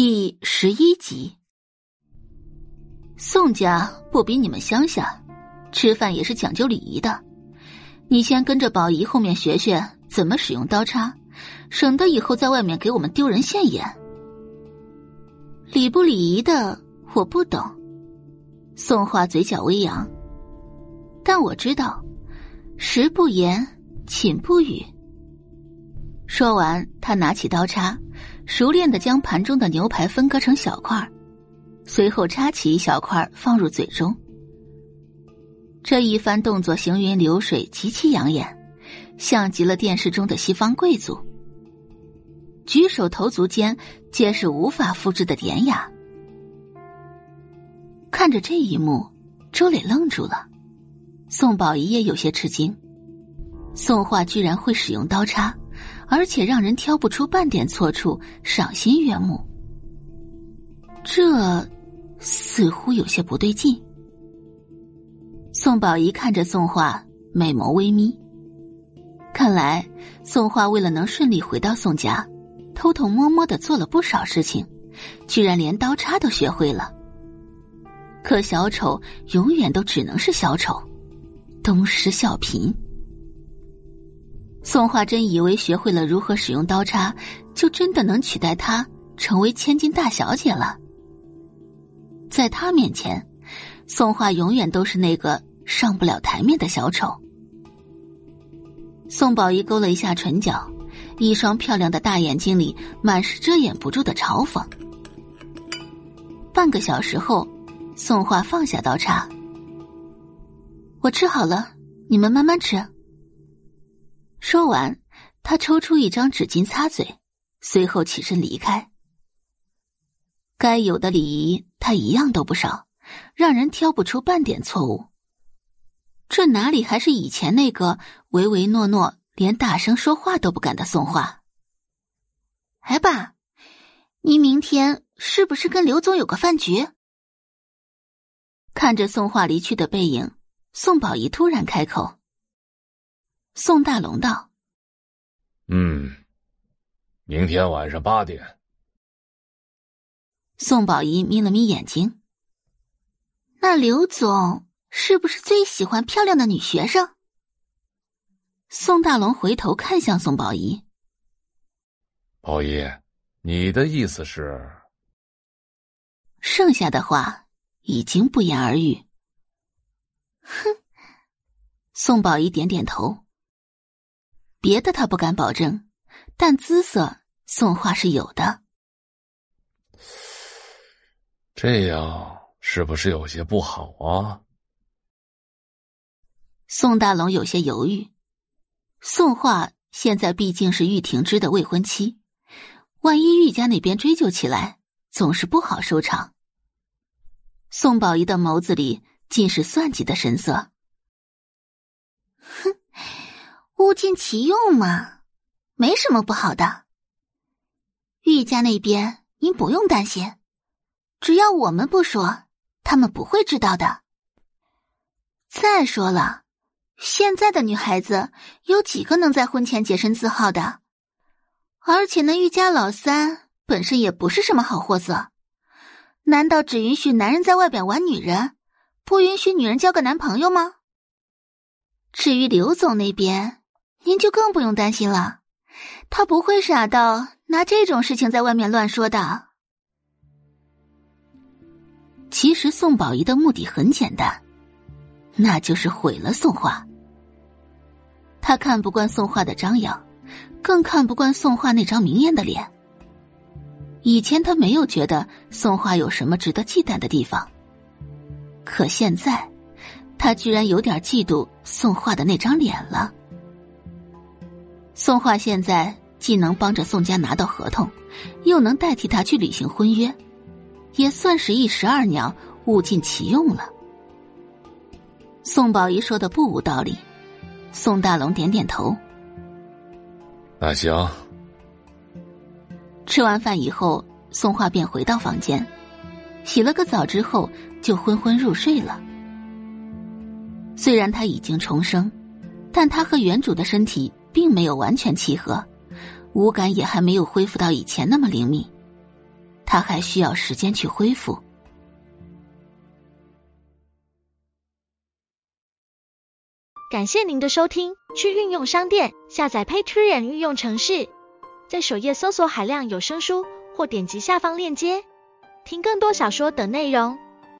第十一集，宋家不比你们乡下，吃饭也是讲究礼仪的。你先跟着宝仪后面学学怎么使用刀叉，省得以后在外面给我们丢人现眼。礼不礼仪的我不懂。宋画嘴角微扬，但我知道，食不言，寝不语。说完，他拿起刀叉。熟练的将盘中的牛排分割成小块随后插起一小块放入嘴中。这一番动作行云流水，极其养眼，像极了电视中的西方贵族。举手投足间皆是无法复制的典雅。看着这一幕，周磊愣住了，宋宝仪也有些吃惊，宋画居然会使用刀叉。而且让人挑不出半点错处，赏心悦目。这似乎有些不对劲。宋宝仪看着宋画，美眸微眯。看来宋画为了能顺利回到宋家，偷偷摸摸的做了不少事情，居然连刀叉都学会了。可小丑永远都只能是小丑，东施效颦。宋画真以为学会了如何使用刀叉，就真的能取代她成为千金大小姐了。在他面前，宋画永远都是那个上不了台面的小丑。宋宝仪勾了一下唇角，一双漂亮的大眼睛里满是遮掩不住的嘲讽。半个小时后，宋画放下刀叉：“我吃好了，你们慢慢吃。”说完，他抽出一张纸巾擦嘴，随后起身离开。该有的礼仪，他一样都不少，让人挑不出半点错误。这哪里还是以前那个唯唯诺诺、连大声说话都不敢的宋画？哎，爸，你明天是不是跟刘总有个饭局？看着宋画离去的背影，宋宝仪突然开口。宋大龙道：“嗯，明天晚上八点。”宋宝仪眯了眯眼睛。那刘总是不是最喜欢漂亮的女学生？宋大龙回头看向宋宝仪：“宝仪，你的意思是？”剩下的话已经不言而喻。哼，宋宝仪点点头。别的他不敢保证，但姿色宋画是有的。这样是不是有些不好啊？宋大龙有些犹豫。宋画现在毕竟是玉婷之的未婚妻，万一玉家那边追究起来，总是不好收场。宋宝仪的眸子里尽是算计的神色。哼。物尽其用嘛，没什么不好的。玉家那边您不用担心，只要我们不说，他们不会知道的。再说了，现在的女孩子有几个能在婚前洁身自好的？而且那玉家老三本身也不是什么好货色，难道只允许男人在外边玩女人，不允许女人交个男朋友吗？至于刘总那边。您就更不用担心了，他不会傻到拿这种事情在外面乱说的。其实宋宝仪的目的很简单，那就是毁了宋画。他看不惯宋画的张扬，更看不惯宋画那张明艳的脸。以前他没有觉得宋画有什么值得忌惮的地方，可现在，他居然有点嫉妒宋画的那张脸了。宋画现在既能帮着宋家拿到合同，又能代替他去履行婚约，也算是一石二鸟，物尽其用了。宋宝仪说的不无道理，宋大龙点点头。那行。吃完饭以后，宋画便回到房间，洗了个澡之后就昏昏入睡了。虽然他已经重生，但他和原主的身体。并没有完全契合，五感也还没有恢复到以前那么灵敏。他还需要时间去恢复。感谢您的收听，去运用商店下载 Patreon 运用城市，在首页搜索海量有声书，或点击下方链接听更多小说等内容。